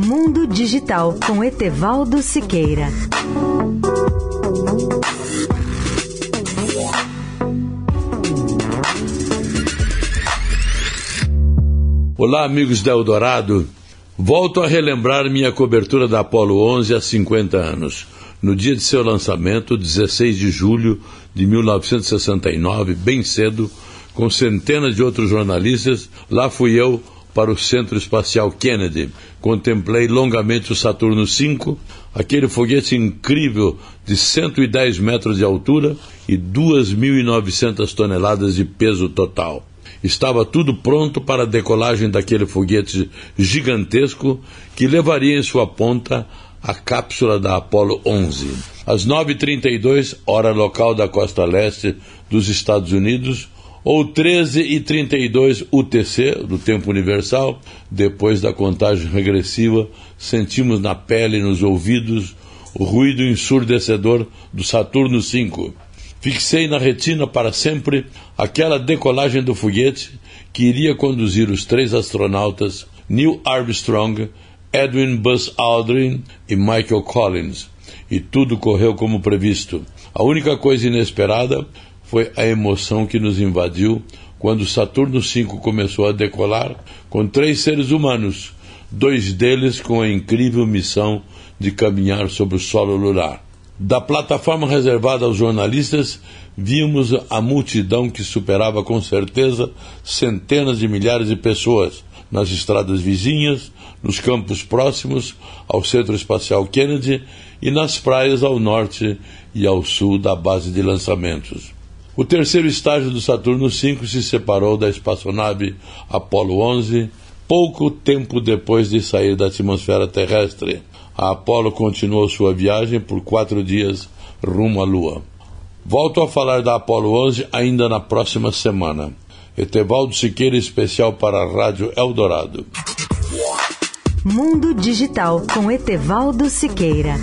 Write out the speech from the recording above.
Mundo Digital com Etevaldo Siqueira. Olá, amigos da Eldorado. Volto a relembrar minha cobertura da Apollo 11 há 50 anos. No dia de seu lançamento, 16 de julho de 1969, bem cedo, com centenas de outros jornalistas, lá fui eu para o Centro Espacial Kennedy. Contemplei longamente o Saturno V, aquele foguete incrível de 110 metros de altura e 2.900 toneladas de peso total. Estava tudo pronto para a decolagem daquele foguete gigantesco que levaria em sua ponta a cápsula da Apollo 11. Às 9h32, hora local da costa leste dos Estados Unidos, ou 13h32 UTC, do tempo universal, depois da contagem regressiva, sentimos na pele e nos ouvidos o ruído ensurdecedor do Saturno V Fixei na retina para sempre aquela decolagem do foguete que iria conduzir os três astronautas Neil Armstrong, Edwin Buzz Aldrin e Michael Collins. E tudo correu como previsto. A única coisa inesperada foi a emoção que nos invadiu quando Saturno V começou a decolar com três seres humanos, dois deles com a incrível missão de caminhar sobre o solo lunar. Da plataforma reservada aos jornalistas, vimos a multidão que superava com certeza centenas de milhares de pessoas nas estradas vizinhas, nos campos próximos ao Centro Espacial Kennedy e nas praias ao norte e ao sul da base de lançamentos. O terceiro estágio do Saturno V se separou da espaçonave Apollo 11 pouco tempo depois de sair da atmosfera terrestre a Apollo continuou sua viagem por quatro dias rumo à Lua. Volto a falar da Apollo 11 ainda na próxima semana. Etevaldo Siqueira, especial para a Rádio Eldorado. Mundo Digital com Etevaldo Siqueira.